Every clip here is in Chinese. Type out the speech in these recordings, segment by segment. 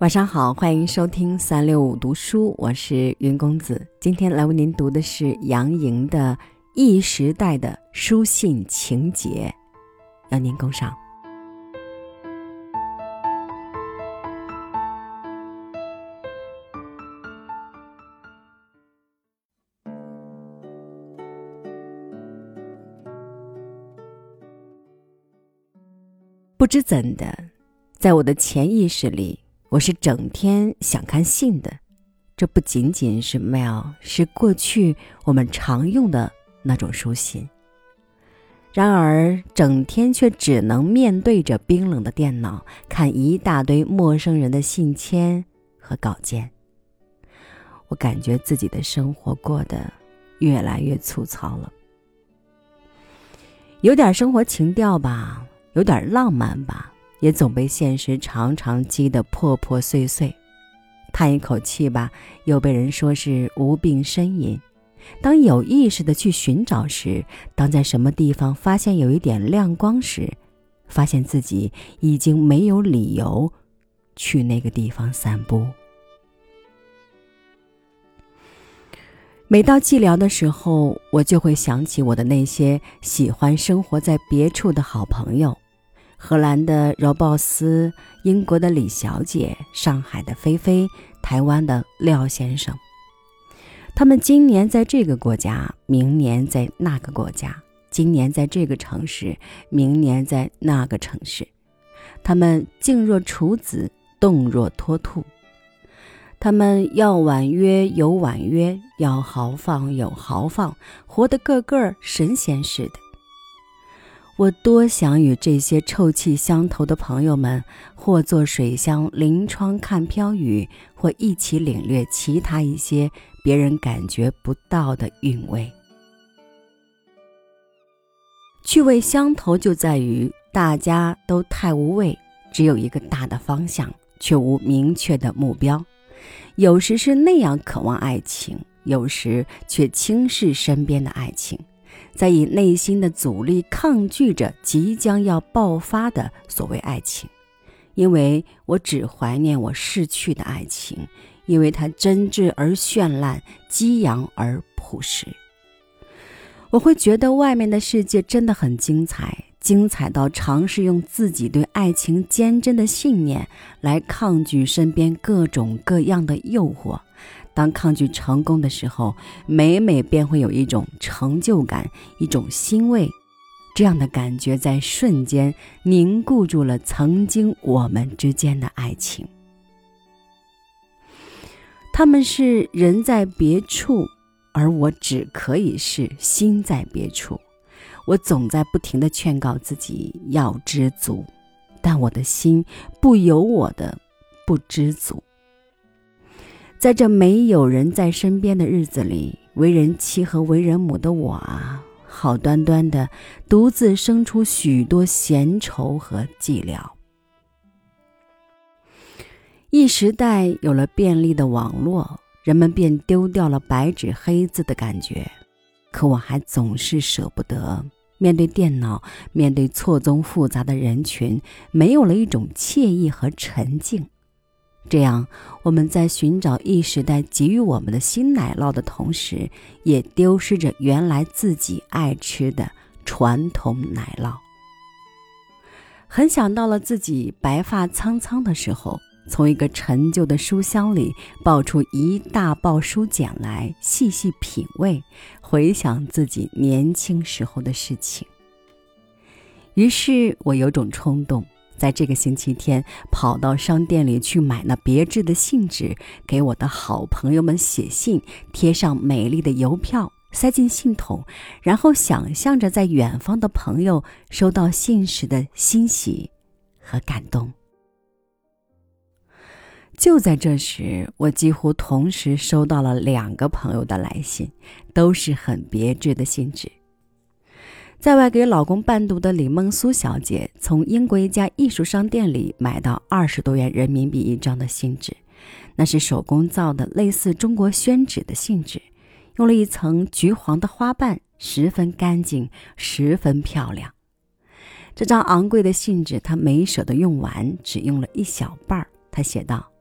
晚上好，欢迎收听三六五读书，我是云公子。今天来为您读的是杨莹的《一时代的书信情节》，邀您共赏。不知怎的，在我的潜意识里。我是整天想看信的，这不仅仅是 mail，是过去我们常用的那种书信。然而，整天却只能面对着冰冷的电脑，看一大堆陌生人的信签和稿件。我感觉自己的生活过得越来越粗糙了，有点生活情调吧，有点浪漫吧。也总被现实常常击得破破碎碎，叹一口气吧，又被人说是无病呻吟。当有意识的去寻找时，当在什么地方发现有一点亮光时，发现自己已经没有理由去那个地方散步。每到寂寥的时候，我就会想起我的那些喜欢生活在别处的好朋友。荷兰的饶鲍斯，英国的李小姐，上海的菲菲，台湾的廖先生。他们今年在这个国家，明年在那个国家；今年在这个城市，明年在那个城市。他们静若处子，动若脱兔。他们要婉约有婉约，要豪放有豪放，活得个个神仙似的。我多想与这些臭气相投的朋友们，或坐水乡临窗看飘雨，或一起领略其他一些别人感觉不到的韵味。趣味相投就在于大家都太无畏，只有一个大的方向，却无明确的目标。有时是那样渴望爱情，有时却轻视身边的爱情。在以内心的阻力抗拒着即将要爆发的所谓爱情，因为我只怀念我逝去的爱情，因为它真挚而绚烂，激扬而朴实。我会觉得外面的世界真的很精彩，精彩到尝试用自己对爱情坚贞的信念来抗拒身边各种各样的诱惑。当抗拒成功的时候，每每便会有一种成就感，一种欣慰，这样的感觉在瞬间凝固住了曾经我们之间的爱情。他们是人在别处，而我只可以是心在别处。我总在不停的劝告自己要知足，但我的心不由我的不知足。在这没有人在身边的日子里，为人妻和为人母的我啊，好端端的独自生出许多闲愁和寂寥。一时代有了便利的网络，人们便丢掉了白纸黑字的感觉，可我还总是舍不得面对电脑，面对错综复杂的人群，没有了一种惬意和沉静。这样，我们在寻找 E 时代给予我们的新奶酪的同时，也丢失着原来自己爱吃的传统奶酪。很想到了自己白发苍苍的时候，从一个陈旧的书箱里抱出一大包书简来，细细品味，回想自己年轻时候的事情。于是我有种冲动。在这个星期天，跑到商店里去买那别致的信纸，给我的好朋友们写信，贴上美丽的邮票，塞进信筒，然后想象着在远方的朋友收到信时的欣喜和感动。就在这时，我几乎同时收到了两个朋友的来信，都是很别致的信纸。在外给老公伴读的李梦苏小姐，从英国一家艺术商店里买到二十多元人民币一张的信纸，那是手工造的，类似中国宣纸的信纸，用了一层橘黄的花瓣，十分干净，十分漂亮。这张昂贵的信纸，她没舍得用完，只用了一小半儿。她写道：“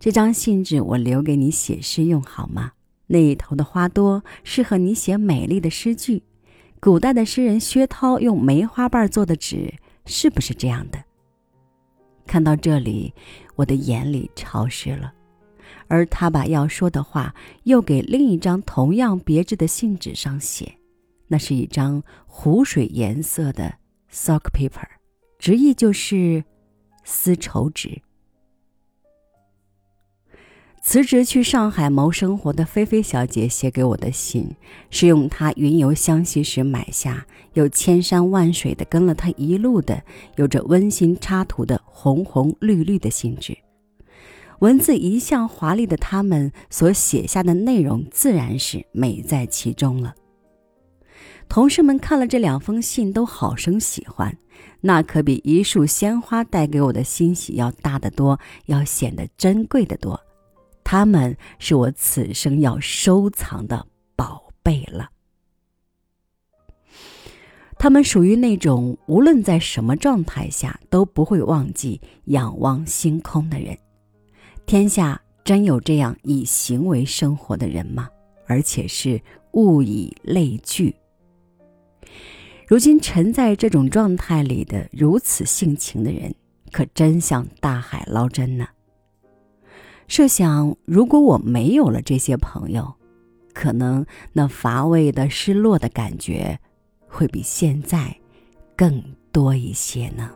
这张信纸我留给你写诗用好吗？那一头的花朵适合你写美丽的诗句。古代的诗人薛涛用梅花瓣做的纸，是不是这样的？看到这里，我的眼里潮湿了。而他把要说的话又给另一张同样别致的信纸上写，那是一张湖水颜色的 sock paper，直译就是丝绸纸。辞职去上海谋生活的菲菲小姐写给我的信，是用她云游湘西时买下，又千山万水的跟了她一路的，有着温馨插图的红红绿绿的信纸。文字一向华丽的他们所写下的内容，自然是美在其中了。同事们看了这两封信，都好生喜欢，那可比一束鲜花带给我的欣喜要大得多，要显得珍贵的多。他们是我此生要收藏的宝贝了。他们属于那种无论在什么状态下都不会忘记仰望星空的人。天下真有这样以行为生活的人吗？而且是物以类聚。如今沉在这种状态里的如此性情的人，可真像大海捞针呢。设想，如果我没有了这些朋友，可能那乏味的、失落的感觉，会比现在更多一些呢。